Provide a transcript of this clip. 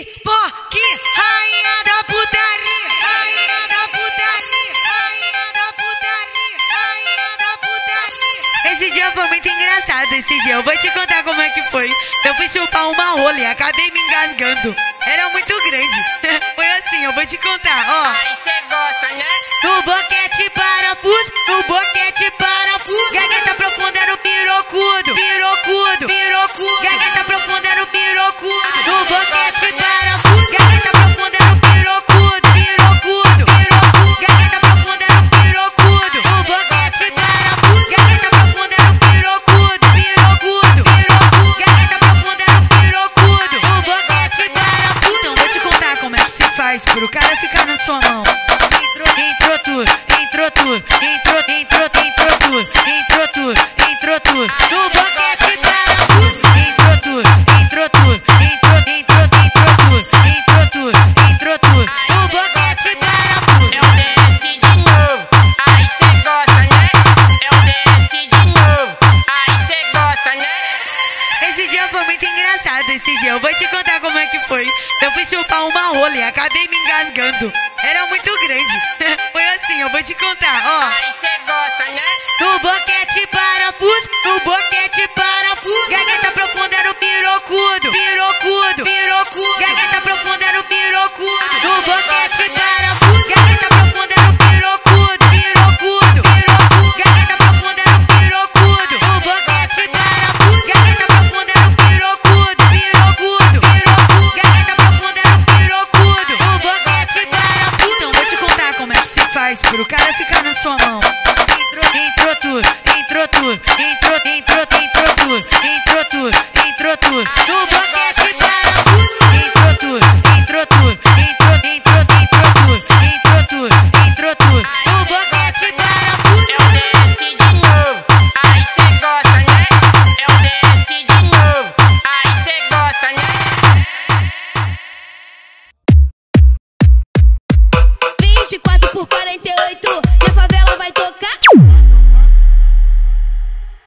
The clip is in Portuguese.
Pipoque, rainha da putaria, rainha da putaria, rainha da putaria, rainha da putaria. Esse dia foi muito engraçado, esse dia. Eu vou te contar como é que foi. Eu fui chupar uma rola e acabei me engasgando. Era muito grande. Foi assim, eu vou te contar, ó. Aí cê gosta, né? Cara ficar na sua mão. Entrou tudo, entrou tudo, entrou, entrou, Esse dia foi muito engraçado, esse dia. Eu vou te contar como é que foi. Eu fui chupar uma rola e acabei me engasgando. Era muito grande. Foi assim, eu vou te contar, ó. Aí cê gosta, né? No boquete parafuso, no boquete parafuso. Gagueta profunda era o pirocudo, pirocudo, pirocudo. Gagueta profunda era o pirocudo. No boquete parafuso. Faz pro cara ficar na sua mão. Entrou tudo, entrou tudo, entrou, entrou, entrou tudo, entrou tudo, entrou tudo. No por 48 e a favela vai tocar.